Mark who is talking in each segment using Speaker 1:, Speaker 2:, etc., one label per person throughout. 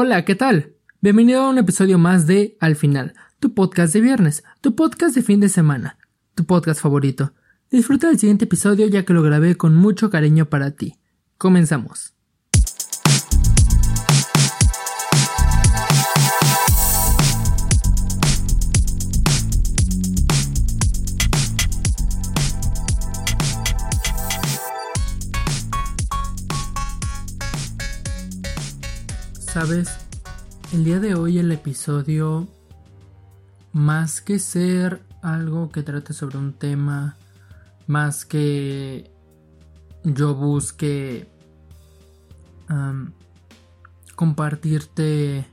Speaker 1: Hola, ¿qué tal? Bienvenido a un episodio más de Al final, tu podcast de viernes, tu podcast de fin de semana, tu podcast favorito. Disfruta del siguiente episodio ya que lo grabé con mucho cariño para ti. Comenzamos. Sabes, el día de hoy el episodio, más que ser algo que trate sobre un tema, más que yo busque compartirte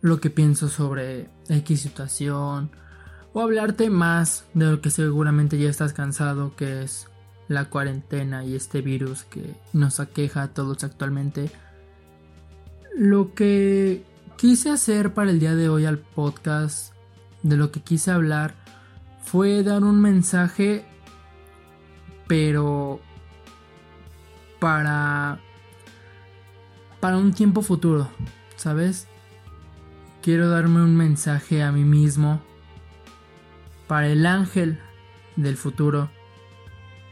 Speaker 1: lo que pienso sobre X situación o hablarte más de lo que seguramente ya estás cansado que es la cuarentena y este virus que nos aqueja a todos actualmente lo que quise hacer para el día de hoy al podcast, de lo que quise hablar, fue dar un mensaje, pero para para un tiempo futuro, ¿sabes? Quiero darme un mensaje a mí mismo para el ángel del futuro,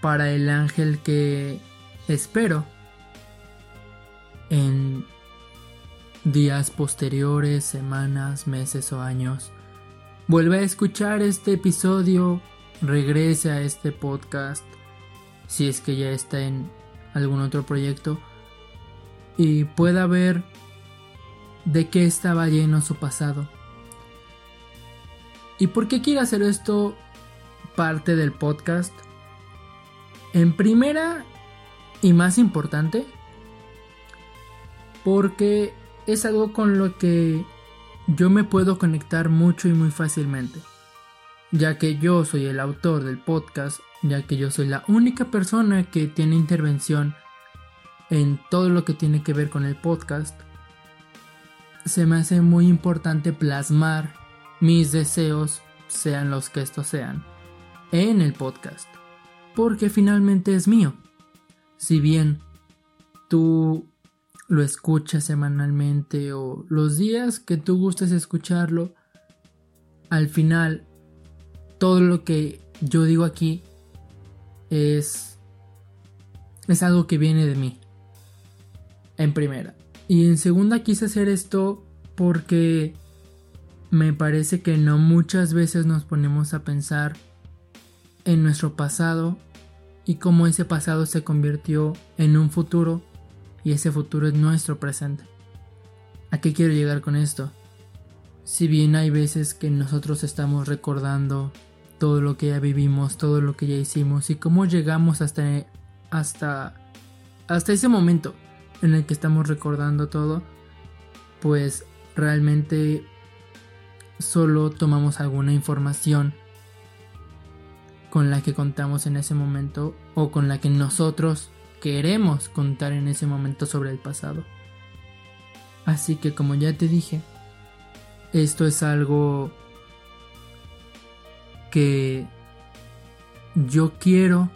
Speaker 1: para el ángel que espero en días posteriores, semanas, meses o años. Vuelve a escuchar este episodio, regrese a este podcast, si es que ya está en algún otro proyecto, y pueda ver de qué estaba lleno su pasado. ¿Y por qué quiero hacer esto parte del podcast? En primera y más importante, porque es algo con lo que yo me puedo conectar mucho y muy fácilmente, ya que yo soy el autor del podcast, ya que yo soy la única persona que tiene intervención en todo lo que tiene que ver con el podcast, se me hace muy importante plasmar mis deseos, sean los que estos sean, en el podcast, porque finalmente es mío. Si bien tú lo escuchas semanalmente o los días que tú gustes escucharlo, al final todo lo que yo digo aquí es es algo que viene de mí. En primera. Y en segunda quise hacer esto porque me parece que no muchas veces nos ponemos a pensar en nuestro pasado y cómo ese pasado se convirtió en un futuro y ese futuro es nuestro presente. ¿A qué quiero llegar con esto? Si bien hay veces que nosotros estamos recordando todo lo que ya vivimos, todo lo que ya hicimos y cómo llegamos hasta hasta hasta ese momento en el que estamos recordando todo, pues realmente solo tomamos alguna información con la que contamos en ese momento o con la que nosotros queremos contar en ese momento sobre el pasado. Así que como ya te dije, esto es algo que yo quiero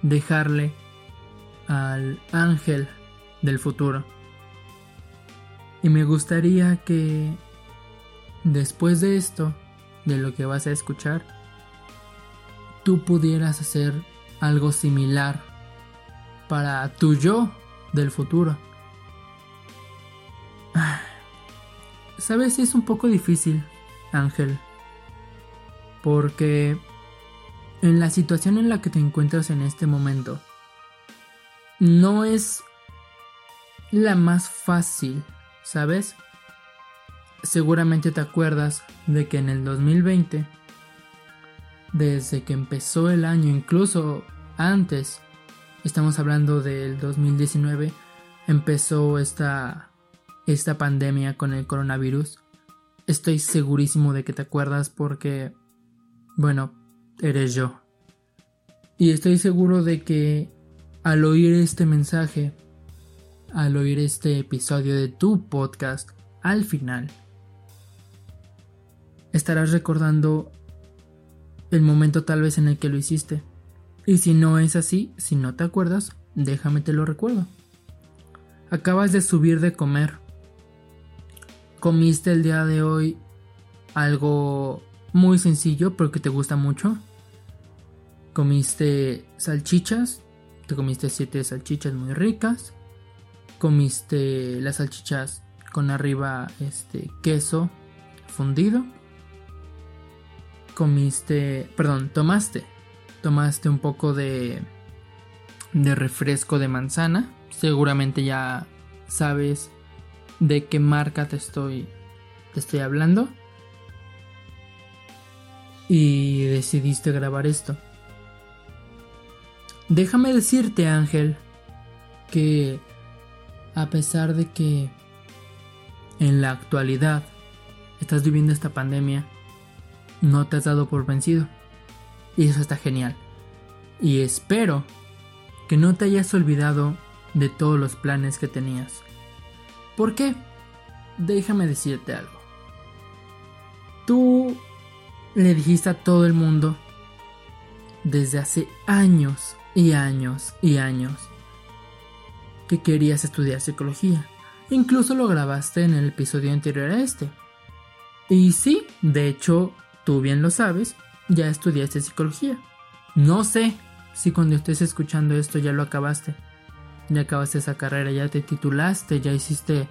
Speaker 1: dejarle al ángel del futuro. Y me gustaría que después de esto, de lo que vas a escuchar, tú pudieras hacer algo similar para tu yo del futuro. Sabes, es un poco difícil, Ángel, porque en la situación en la que te encuentras en este momento, no es la más fácil, ¿sabes? Seguramente te acuerdas de que en el 2020, desde que empezó el año, incluso antes, estamos hablando del 2019, empezó esta, esta pandemia con el coronavirus. Estoy segurísimo de que te acuerdas porque, bueno, eres yo. Y estoy seguro de que al oír este mensaje, al oír este episodio de tu podcast, al final, estarás recordando el momento tal vez en el que lo hiciste. Y si no es así, si no te acuerdas, déjame te lo recuerdo. Acabas de subir de comer. Comiste el día de hoy algo muy sencillo pero que te gusta mucho. Comiste salchichas. Te comiste siete salchichas muy ricas. Comiste las salchichas con arriba este queso fundido. Comiste, perdón, tomaste. Tomaste un poco de de refresco de manzana. Seguramente ya sabes de qué marca te estoy te estoy hablando. Y decidiste grabar esto. Déjame decirte, Ángel, que a pesar de que en la actualidad estás viviendo esta pandemia, no te has dado por vencido. Y eso está genial. Y espero que no te hayas olvidado de todos los planes que tenías. ¿Por qué? Déjame decirte algo. Tú le dijiste a todo el mundo desde hace años y años y años que querías estudiar psicología. Incluso lo grabaste en el episodio anterior a este. Y sí, de hecho, tú bien lo sabes, ya estudiaste psicología. No sé si cuando estés escuchando esto ya lo acabaste. Ya acabaste esa carrera, ya te titulaste, ya hiciste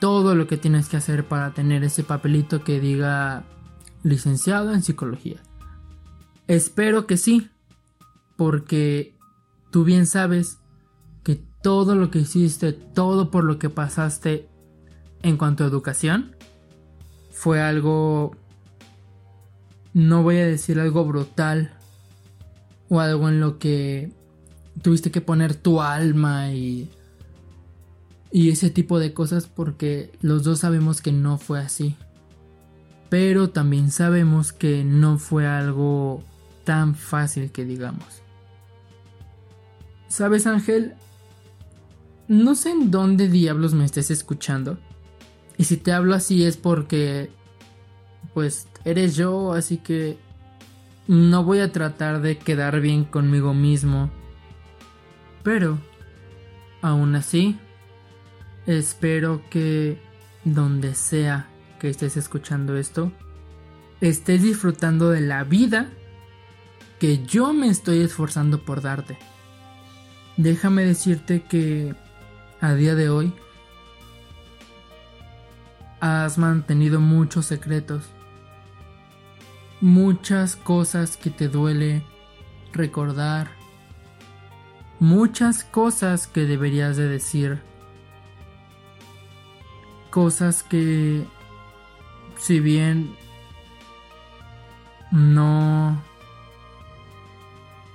Speaker 1: todo lo que tienes que hacer para tener ese papelito que diga licenciado en psicología. Espero que sí, porque tú bien sabes que todo lo que hiciste, todo por lo que pasaste en cuanto a educación, fue algo, no voy a decir algo brutal, o algo en lo que tuviste que poner tu alma y, y ese tipo de cosas porque los dos sabemos que no fue así. Pero también sabemos que no fue algo tan fácil que digamos. ¿Sabes, Ángel? No sé en dónde diablos me estés escuchando. Y si te hablo así es porque... Pues eres yo, así que... No voy a tratar de quedar bien conmigo mismo. Pero... Aún así... Espero que... Donde sea que estés escuchando esto... Estés disfrutando de la vida que yo me estoy esforzando por darte. Déjame decirte que a día de hoy has mantenido muchos secretos, muchas cosas que te duele recordar, muchas cosas que deberías de decir, cosas que si bien no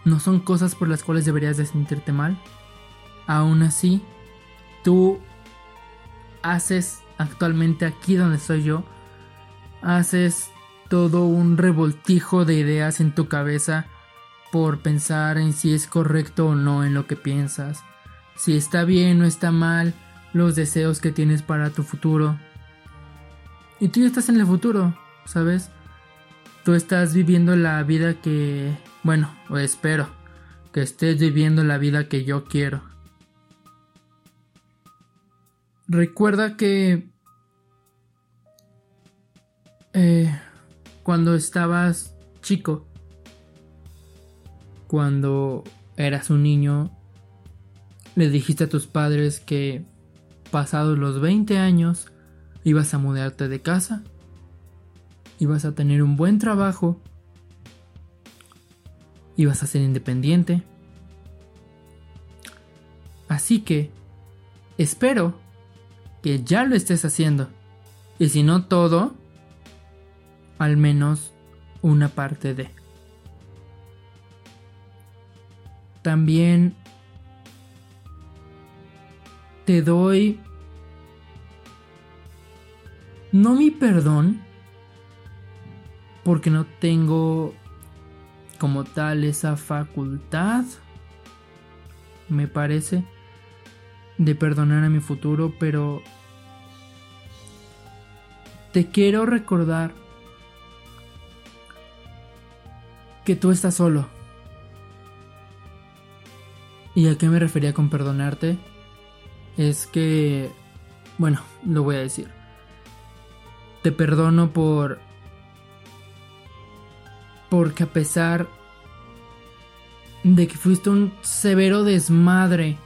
Speaker 1: no son cosas por las cuales deberías de sentirte mal. Aún así, tú haces actualmente aquí donde estoy yo, haces todo un revoltijo de ideas en tu cabeza por pensar en si es correcto o no en lo que piensas, si está bien o está mal, los deseos que tienes para tu futuro. Y tú ya estás en el futuro, ¿sabes? Tú estás viviendo la vida que bueno, espero que estés viviendo la vida que yo quiero. Recuerda que eh, cuando estabas chico, cuando eras un niño, le dijiste a tus padres que pasados los 20 años ibas a mudarte de casa, ibas a tener un buen trabajo ibas a ser independiente. Así que espero que ya lo estés haciendo. Y si no todo, al menos una parte de. También te doy no mi perdón, porque no tengo como tal esa facultad, me parece, de perdonar a mi futuro, pero te quiero recordar que tú estás solo. ¿Y a qué me refería con perdonarte? Es que, bueno, lo voy a decir. Te perdono por porque a pesar de que fuiste un severo desmadre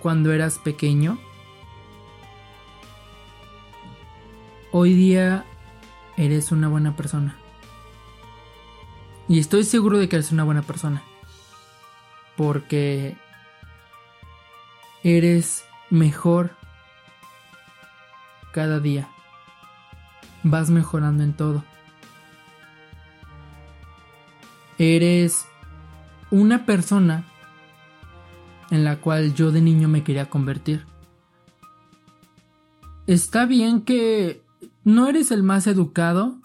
Speaker 1: cuando eras pequeño, hoy día eres una buena persona. Y estoy seguro de que eres una buena persona. Porque eres mejor cada día. Vas mejorando en todo. Eres una persona en la cual yo de niño me quería convertir. Está bien que no eres el más educado.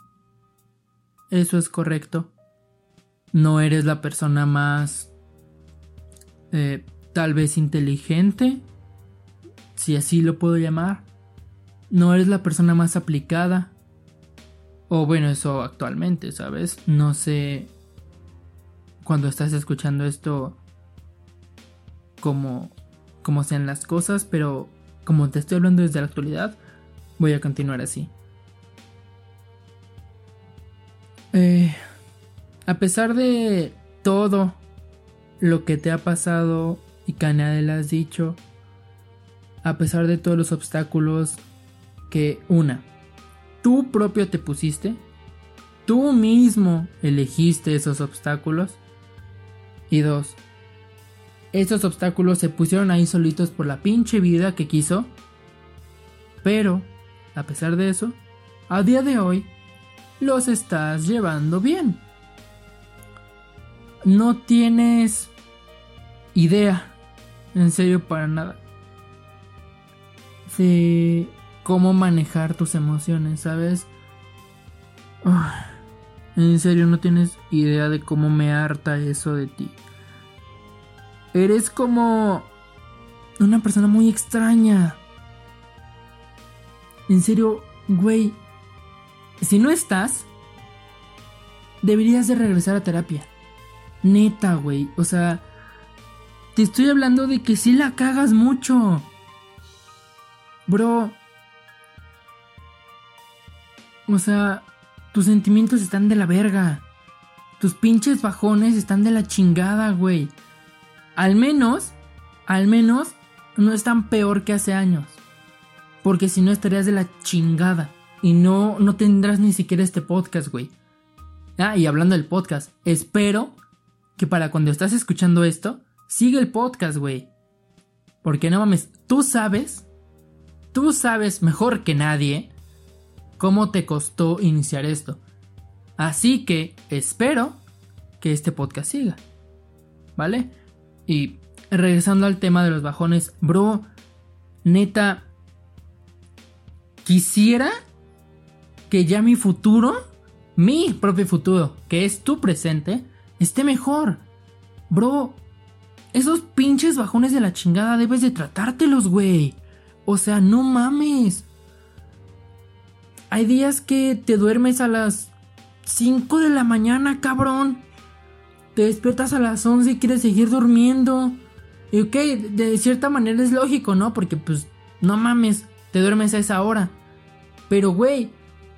Speaker 1: Eso es correcto. No eres la persona más... Eh, tal vez inteligente. Si así lo puedo llamar. No eres la persona más aplicada. O bueno, eso actualmente, ¿sabes? No sé cuando estás escuchando esto como, como sean las cosas, pero como te estoy hablando desde la actualidad, voy a continuar así. Eh, a pesar de todo lo que te ha pasado y que a le has dicho, a pesar de todos los obstáculos que una, tú propio te pusiste, tú mismo elegiste esos obstáculos, y dos, estos obstáculos se pusieron ahí solitos por la pinche vida que quiso. Pero, a pesar de eso, a día de hoy, los estás llevando bien. No tienes idea, en serio, para nada, de cómo manejar tus emociones, ¿sabes? En serio, no tienes idea de cómo me harta eso de ti. Eres como una persona muy extraña. En serio, güey, si no estás, deberías de regresar a terapia. Neta, güey. O sea, te estoy hablando de que sí la cagas mucho. Bro. O sea, tus sentimientos están de la verga. Tus pinches bajones están de la chingada, güey. Al menos, al menos, no están peor que hace años. Porque si no estarías de la chingada. Y no, no tendrás ni siquiera este podcast, güey. Ah, y hablando del podcast, espero que para cuando estás escuchando esto, sigue el podcast, güey. Porque no mames, tú sabes, tú sabes mejor que nadie cómo te costó iniciar esto. Así que espero que este podcast siga. ¿Vale? Y regresando al tema de los bajones, bro, neta, quisiera que ya mi futuro, mi propio futuro, que es tu presente, esté mejor. Bro, esos pinches bajones de la chingada debes de tratártelos, güey. O sea, no mames. Hay días que te duermes a las 5 de la mañana, cabrón. Te despiertas a las 11 y quieres seguir durmiendo. Y ok, de cierta manera es lógico, ¿no? Porque pues, no mames, te duermes a esa hora. Pero, güey,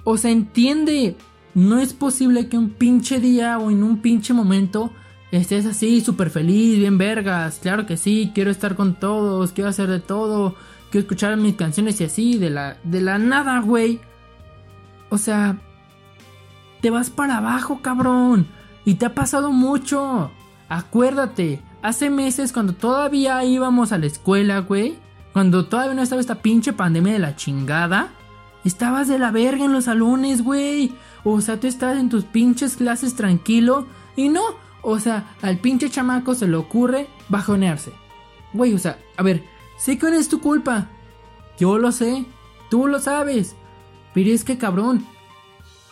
Speaker 1: o sea, entiende. No es posible que un pinche día o en un pinche momento estés así, súper feliz, bien vergas. Claro que sí, quiero estar con todos, quiero hacer de todo, quiero escuchar mis canciones y así, de la, de la nada, güey. O sea, te vas para abajo, cabrón. Y te ha pasado mucho. Acuérdate, hace meses cuando todavía íbamos a la escuela, güey. Cuando todavía no estaba esta pinche pandemia de la chingada. Estabas de la verga en los salones, güey. O sea, tú estás en tus pinches clases tranquilo. Y no, o sea, al pinche chamaco se le ocurre bajonearse. Güey, o sea, a ver, Sé que no es tu culpa. Yo lo sé. Tú lo sabes. Pero es que cabrón.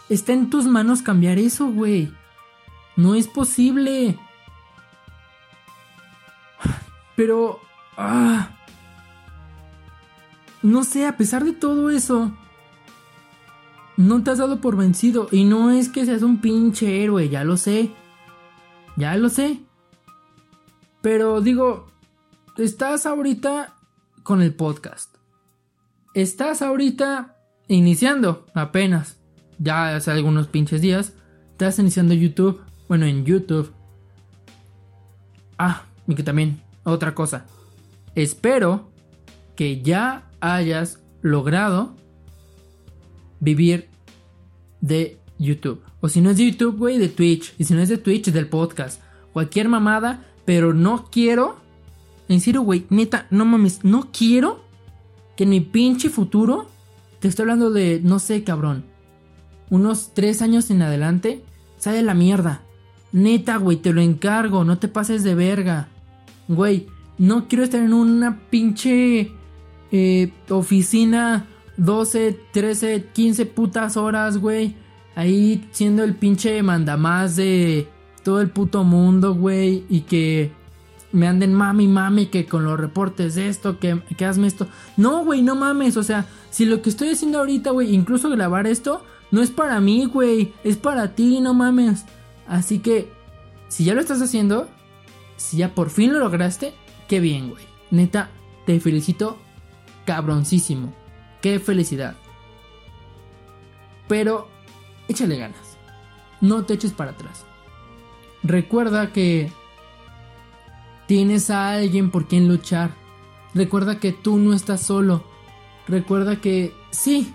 Speaker 1: Está en tus manos cambiar eso, güey. No es posible. Pero... Ah, no sé, a pesar de todo eso, no te has dado por vencido. Y no es que seas un pinche héroe, ya lo sé. Ya lo sé. Pero digo, estás ahorita con el podcast. Estás ahorita iniciando apenas. Ya hace algunos pinches días. Estás iniciando YouTube. Bueno, en YouTube. Ah, y que también, otra cosa. Espero que ya hayas logrado vivir de YouTube. O si no es de YouTube, güey, de Twitch. Y si no es de Twitch, del podcast. Cualquier mamada, pero no quiero. En serio, güey, neta, no mames, no quiero que en mi pinche futuro. Te estoy hablando de, no sé, cabrón. Unos tres años en adelante. Sale la mierda. Neta, güey, te lo encargo. No te pases de verga. Güey, no quiero estar en una pinche eh, oficina 12, 13, 15 putas horas, güey. Ahí siendo el pinche mandamás de todo el puto mundo, güey. Y que me anden mami, mami, que con los reportes de esto, que, que hazme esto. No, güey, no mames. O sea, si lo que estoy haciendo ahorita, güey, incluso grabar esto, no es para mí, güey. Es para ti, no mames. Así que, si ya lo estás haciendo, si ya por fin lo lograste, qué bien, güey. Neta, te felicito cabroncísimo. Qué felicidad. Pero échale ganas. No te eches para atrás. Recuerda que tienes a alguien por quien luchar. Recuerda que tú no estás solo. Recuerda que sí,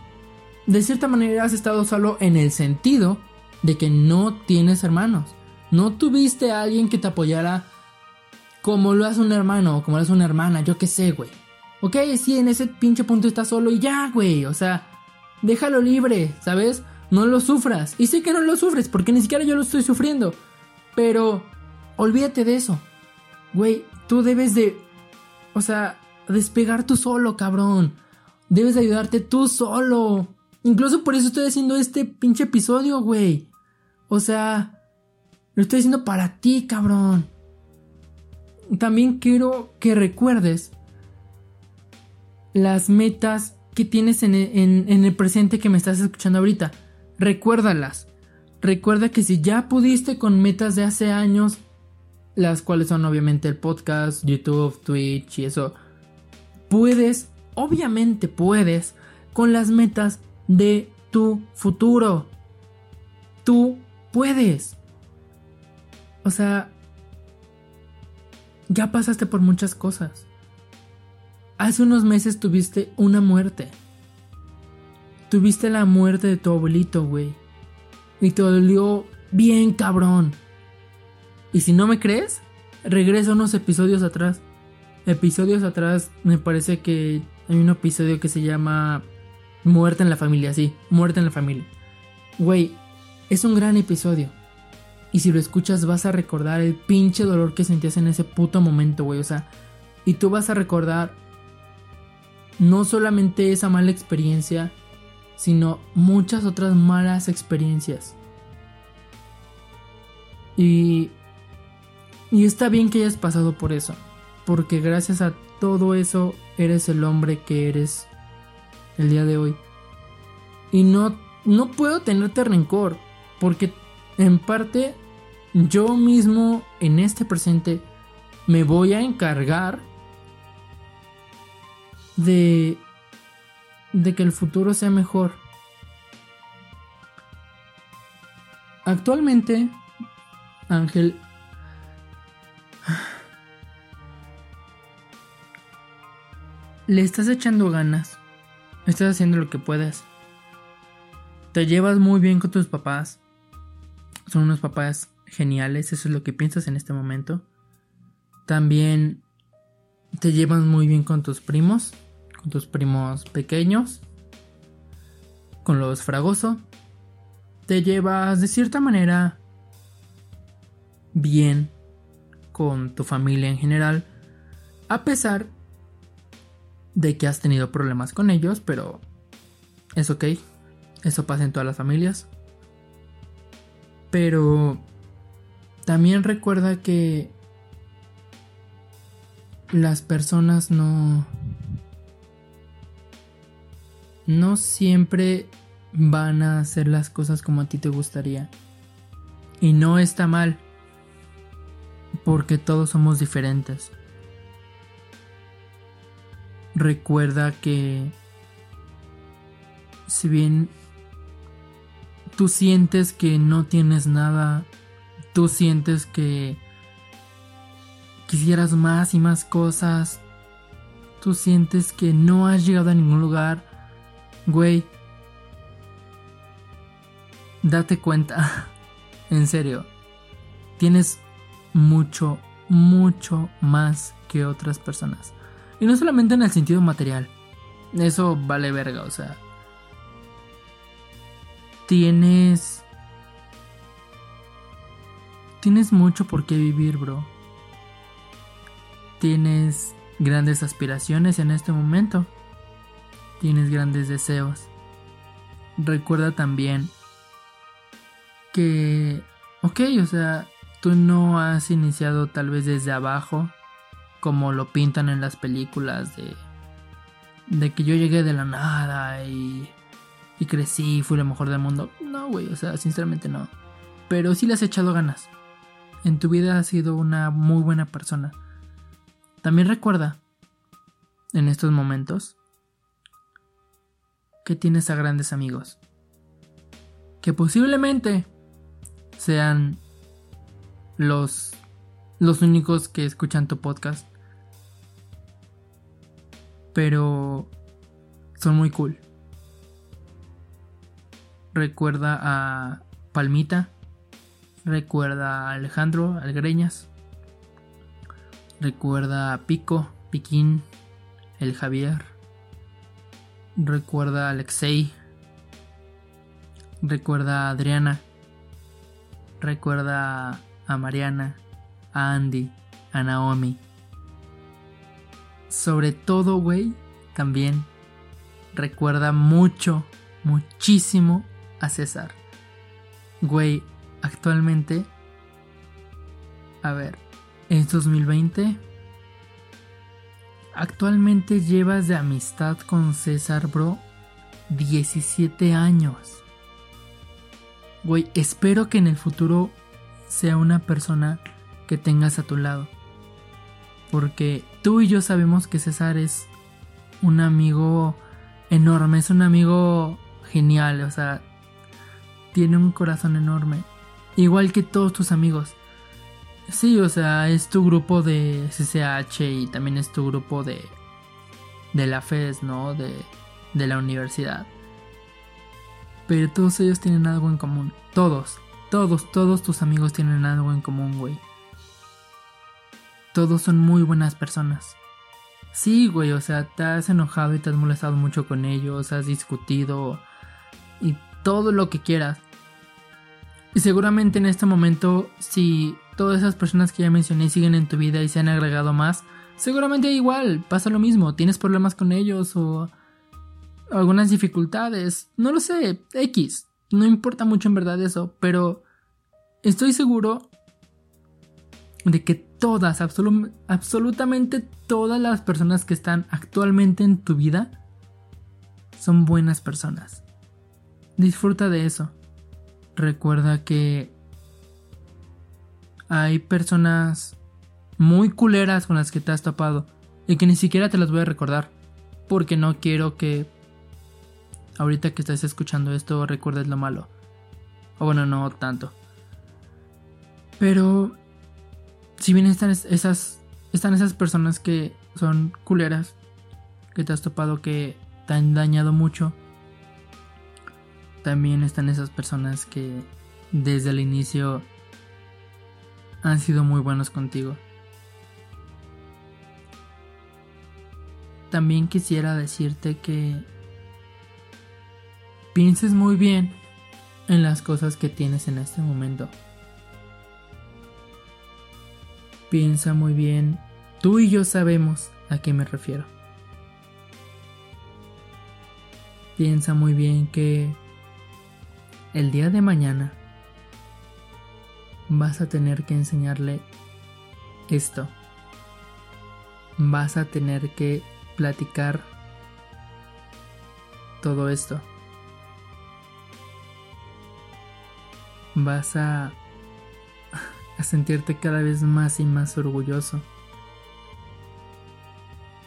Speaker 1: de cierta manera has estado solo en el sentido de que no tienes hermanos. No tuviste a alguien que te apoyara como lo hace un hermano o como lo hace una hermana, yo qué sé, güey. Ok, sí, en ese pinche punto estás solo y ya, güey. O sea, déjalo libre, ¿sabes? No lo sufras. Y sé que no lo sufres porque ni siquiera yo lo estoy sufriendo. Pero olvídate de eso. Güey, tú debes de... O sea, despegar tú solo, cabrón. Debes de ayudarte tú solo. Incluso por eso estoy haciendo este pinche episodio, güey. O sea, lo estoy haciendo para ti, cabrón. También quiero que recuerdes las metas que tienes en, el presente que me estás escuchando ahorita. Recuérdalas. Recuerda que si ya pudiste con metas de hace años, las cuales son obviamente el podcast, YouTube, Twitch y eso, puedes, obviamente puedes, con las metas de tu futuro. Tú puedes. O sea, ya pasaste por muchas cosas. Hace unos meses tuviste una muerte. Tuviste la muerte de tu abuelito, güey. Y te dolió bien cabrón. Y si no me crees, regresa unos episodios atrás. Episodios atrás, me parece que hay un episodio que se llama Muerte en la familia, sí, Muerte en la familia. Güey, es un gran episodio. Y si lo escuchas vas a recordar el pinche dolor que sentías en ese puto momento, güey. O sea, y tú vas a recordar no solamente esa mala experiencia, sino muchas otras malas experiencias. Y, y está bien que hayas pasado por eso, porque gracias a todo eso eres el hombre que eres el día de hoy. Y no, no puedo tenerte rencor, porque en parte yo mismo en este presente me voy a encargar de, de que el futuro sea mejor. Actualmente, Ángel, le estás echando ganas, estás haciendo lo que puedes, te llevas muy bien con tus papás, son unos papás geniales, eso es lo que piensas en este momento. También te llevas muy bien con tus primos, con tus primos pequeños, con los fragoso, te llevas de cierta manera bien con tu familia en general, a pesar de que has tenido problemas con ellos, pero es ok. Eso pasa en todas las familias. Pero también recuerda que las personas no no siempre van a hacer las cosas como a ti te gustaría. Y no está mal, porque todos somos diferentes. Recuerda que si bien tú sientes que no tienes nada, tú sientes que quisieras más y más cosas, tú sientes que no has llegado a ningún lugar, güey, date cuenta, en serio, tienes mucho, mucho más que otras personas. Y no solamente en el sentido material, eso vale verga, o sea, tienes... Tienes mucho por qué vivir, bro. Tienes grandes aspiraciones en este momento. Tienes grandes deseos. Recuerda también que, ok, o sea, tú no has iniciado tal vez desde abajo, como lo pintan en las películas de, de que yo llegué de la nada y, y crecí fui lo mejor del mundo. No, güey, o sea, sinceramente no. Pero sí le has echado ganas. En tu vida has sido una muy buena persona. También recuerda, en estos momentos, que tienes a grandes amigos. Que posiblemente sean los, los únicos que escuchan tu podcast. Pero son muy cool. Recuerda a Palmita. Recuerda a Alejandro Algreñas. Recuerda a Pico, Piquín, el Javier. Recuerda a Alexei. Recuerda a Adriana. Recuerda a Mariana, a Andy, a Naomi. Sobre todo, güey, también recuerda mucho, muchísimo a César. Güey, actualmente, a ver, es 2020. Actualmente llevas de amistad con César, bro, 17 años. Güey, espero que en el futuro sea una persona que tengas a tu lado. Porque tú y yo sabemos que César es un amigo enorme, es un amigo genial, o sea, tiene un corazón enorme. Igual que todos tus amigos. Sí, o sea, es tu grupo de CCH y también es tu grupo de de la FES, ¿no? De de la universidad. Pero todos ellos tienen algo en común. Todos, todos, todos tus amigos tienen algo en común, güey. Todos son muy buenas personas. Sí, güey, o sea, te has enojado y te has molestado mucho con ellos, has discutido y todo lo que quieras. Y seguramente en este momento, si todas esas personas que ya mencioné siguen en tu vida y se han agregado más, seguramente igual pasa lo mismo, tienes problemas con ellos o algunas dificultades, no lo sé, X, no importa mucho en verdad eso, pero estoy seguro de que todas, absolutamente todas las personas que están actualmente en tu vida son buenas personas. Disfruta de eso. Recuerda que hay personas muy culeras con las que te has topado y que ni siquiera te las voy a recordar porque no quiero que ahorita que estás escuchando esto recuerdes lo malo. O bueno, no tanto. Pero si bien están esas están esas personas que son culeras que te has topado que te han dañado mucho. También están esas personas que desde el inicio han sido muy buenos contigo. También quisiera decirte que pienses muy bien en las cosas que tienes en este momento. Piensa muy bien, tú y yo sabemos a qué me refiero. piensa muy bien que el día de mañana vas a tener que enseñarle esto. Vas a tener que platicar todo esto. Vas a, a sentirte cada vez más y más orgulloso.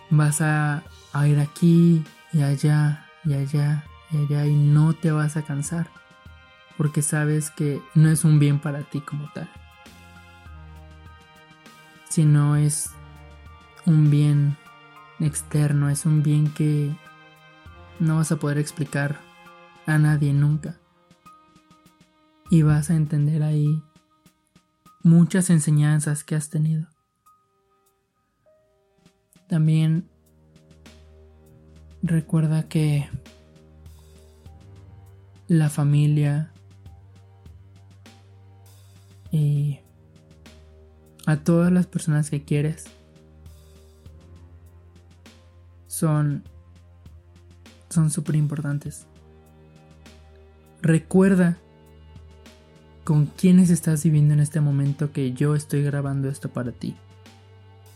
Speaker 1: Vas a, a ir aquí y allá y allá y allá y no te vas a cansar porque sabes que no es un bien para ti como tal, sino es un bien externo, es un bien que no vas a poder explicar a nadie nunca. Y vas a entender ahí muchas enseñanzas que has tenido. También recuerda que la familia y a todas las personas que quieres son son súper importantes. Recuerda con quiénes estás viviendo en este momento que yo estoy grabando esto para ti.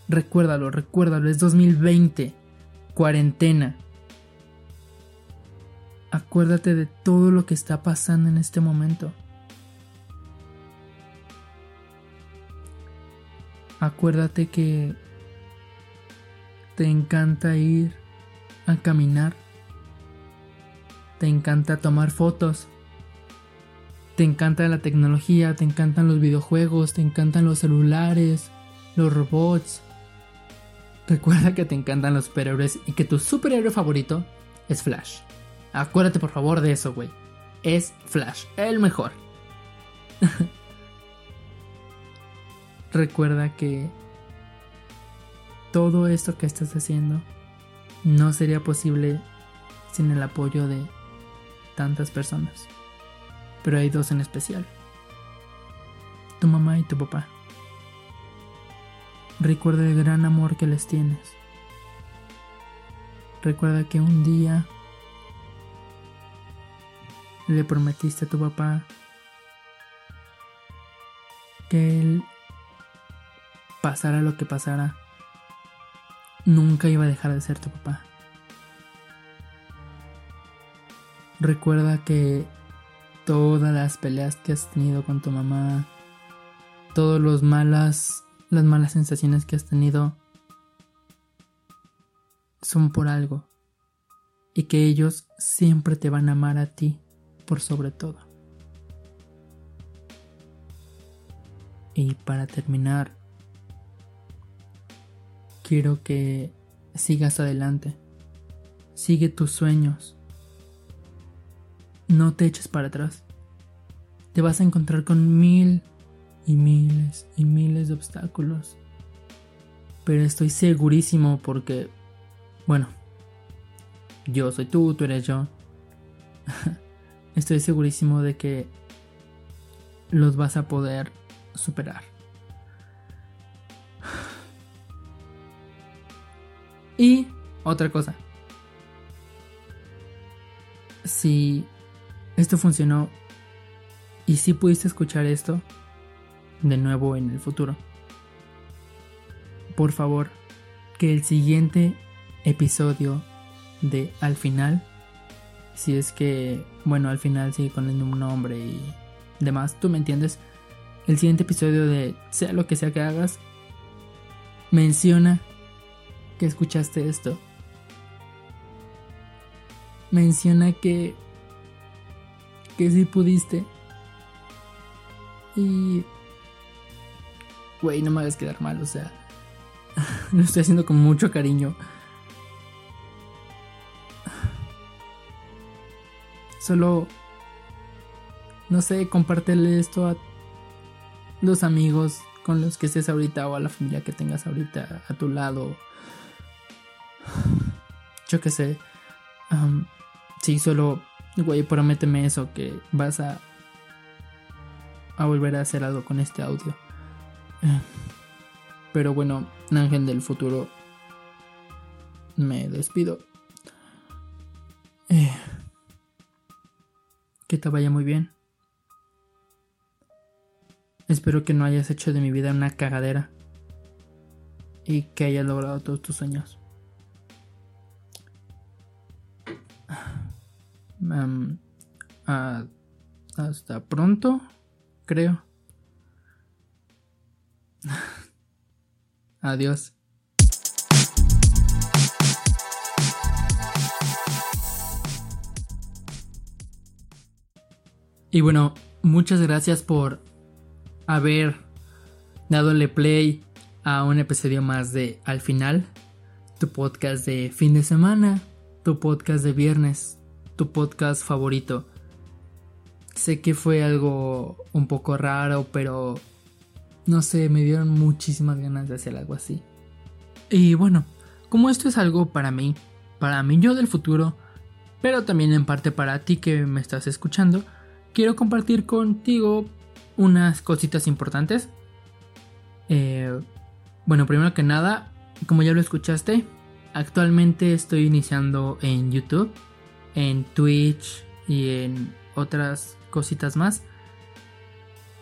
Speaker 1: Recuérdalo, recuérdalo, es 2020, cuarentena. Acuérdate de todo lo que está pasando en este momento. Acuérdate que te encanta ir a caminar. Te encanta tomar fotos. Te encanta la tecnología, te encantan los videojuegos, te encantan los celulares, los robots. Recuerda que te encantan los superhéroes y que tu superhéroe favorito es Flash. Acuérdate por favor de eso, güey. Es Flash, el mejor. Recuerda que todo esto que estás haciendo no sería posible sin el apoyo de tantas personas. Pero hay dos en especial. Tu mamá y tu papá. Recuerda el gran amor que les tienes. Recuerda que un día le prometiste a tu papá que él pasara lo que pasara, nunca iba a dejar de ser tu papá. Recuerda que todas las peleas que has tenido con tu mamá, todas los malas, las malas sensaciones que has tenido, son por algo. Y que ellos siempre te van a amar a ti por sobre todo. Y para terminar, quiero que sigas adelante. Sigue tus sueños. No te eches para atrás. Te vas a encontrar con mil y miles y miles de obstáculos. Pero estoy segurísimo porque, bueno, yo soy tú, tú eres yo. estoy segurísimo de que los vas a poder superar. Y otra cosa. Si esto funcionó y si pudiste escuchar esto de nuevo en el futuro, por favor, que el siguiente episodio de al final, si es que, bueno, al final sigue con el nombre y demás, tú me entiendes, el siguiente episodio de sea lo que sea que hagas, menciona que escuchaste esto. Menciona que que sí pudiste. Y güey, no me hagas quedar mal, o sea, lo estoy haciendo con mucho cariño. Solo no sé, compártele esto a los amigos con los que estés ahorita o a la familia que tengas ahorita a tu lado yo qué sé. sí, solo, güey, prométeme eso, que vas a, a volver a hacer algo con este audio. Eh, pero bueno, Ángel del futuro, me despido. Eh, que te vaya muy bien. Espero que no hayas hecho de mi vida una cagadera y que hayas logrado todos tus sueños. Hasta pronto, creo. Adiós. Y bueno, muchas gracias por haber dadole play a un episodio más de Al final, tu podcast de fin de semana, tu podcast de viernes, tu podcast favorito. Sé que fue algo un poco raro, pero no sé, me dieron muchísimas ganas de hacer algo así. Y bueno, como esto es algo para mí, para mí yo del futuro, pero también en parte para ti que me estás escuchando, quiero compartir contigo unas cositas importantes. Eh, bueno, primero que nada, como ya lo escuchaste, actualmente estoy iniciando en YouTube, en Twitch y en otras cositas más.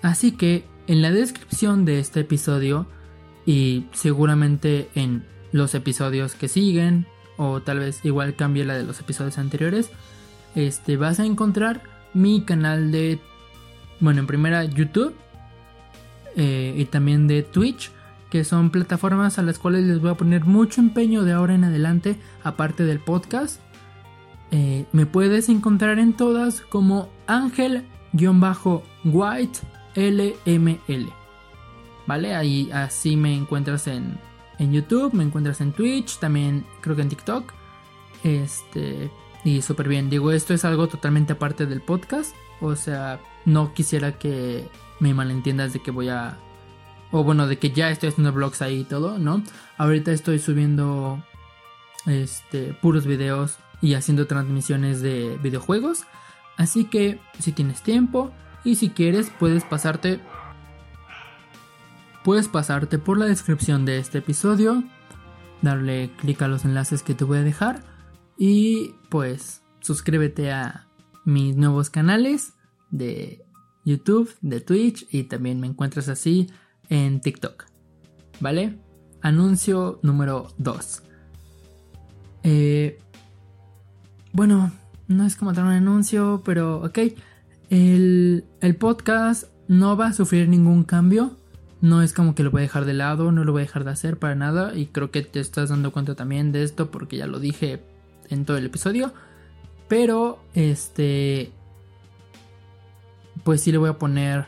Speaker 1: Así que en la descripción de este episodio y seguramente en los episodios que siguen o tal vez igual cambie la de los episodios anteriores, este vas a encontrar mi canal de bueno, en primera YouTube eh, y también de Twitch, que son plataformas a las cuales les voy a poner mucho empeño de ahora en adelante, aparte del podcast. Eh, me puedes encontrar en todas como Ángel-White LML. ¿Vale? Ahí así me encuentras en, en YouTube, me encuentras en Twitch, también creo que en TikTok. Este, y súper bien. Digo, esto es algo totalmente aparte del podcast. O sea, no quisiera que me malentiendas de que voy a... O bueno, de que ya estoy haciendo vlogs ahí y todo, ¿no? Ahorita estoy subiendo este, puros videos y haciendo transmisiones de videojuegos. Así que si tienes tiempo, y si quieres puedes pasarte puedes pasarte por la descripción de este episodio, darle clic a los enlaces que te voy a dejar y pues suscríbete a mis nuevos canales de YouTube, de Twitch y también me encuentras así en TikTok. ¿Vale? Anuncio número 2. Eh, bueno, no es como dar un anuncio, pero ok. El, podcast no va a sufrir ningún cambio. No es como que lo voy a dejar de lado, no lo voy a dejar de hacer para nada. Y creo que te estás dando cuenta también de esto porque ya lo dije en todo el episodio. Pero, este... Pues sí le voy a poner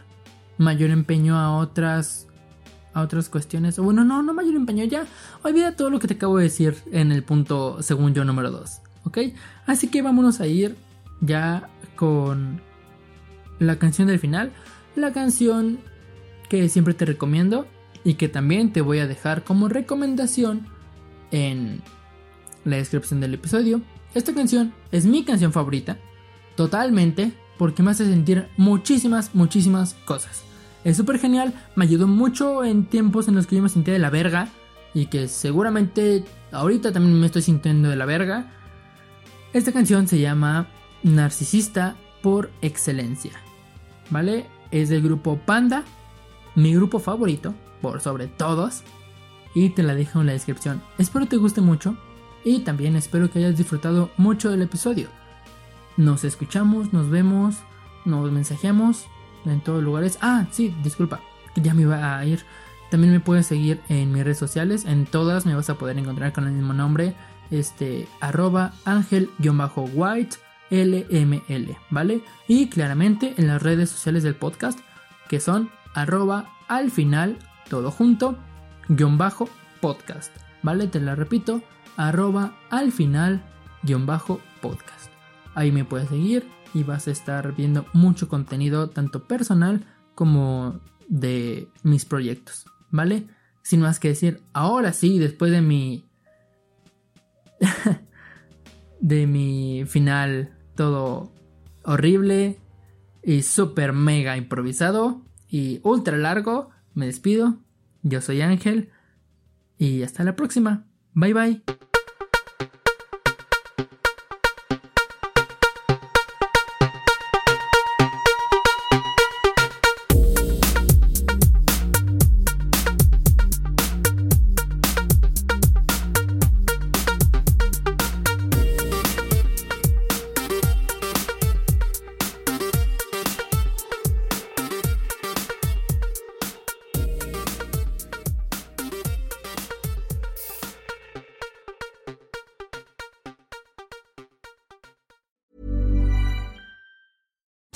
Speaker 1: mayor empeño a otras... A otras cuestiones. Bueno, no, no mayor empeño. Ya olvida todo lo que te acabo de decir en el punto, según yo, número 2. ¿Ok? Así que vámonos a ir ya con la canción del final, la canción que siempre te recomiendo y que también te voy a dejar como recomendación en la descripción del episodio. Esta canción es mi canción favorita, totalmente, porque me hace sentir muchísimas, muchísimas cosas. Es súper genial, me ayudó mucho en tiempos en los que yo me sentía de la verga y que seguramente ahorita también me estoy sintiendo de la verga. Esta canción se llama Narcisista por excelencia. ¿vale? Es del grupo Panda, mi grupo favorito, por sobre todos. Y te la dejo en la descripción. Espero te guste mucho y también espero que hayas disfrutado mucho del episodio. Nos escuchamos, nos vemos, nos mensajeamos en todos lugares. Ah, sí, disculpa, ya me iba a ir. También me puedes seguir en mis redes sociales, en todas me vas a poder encontrar con el mismo nombre, este, arroba ángel-white LML, ¿vale? Y claramente en las redes sociales del podcast, que son arroba al final, todo junto, guion bajo podcast, ¿vale? Te la repito, arroba al final, guion bajo podcast. Ahí me puedes seguir y vas a estar viendo mucho contenido, tanto personal como de mis proyectos, ¿vale? Sin más que decir, ahora sí, después de mi... de mi final todo horrible y súper mega improvisado y ultra largo. Me despido. Yo soy Ángel. Y hasta la próxima. Bye bye.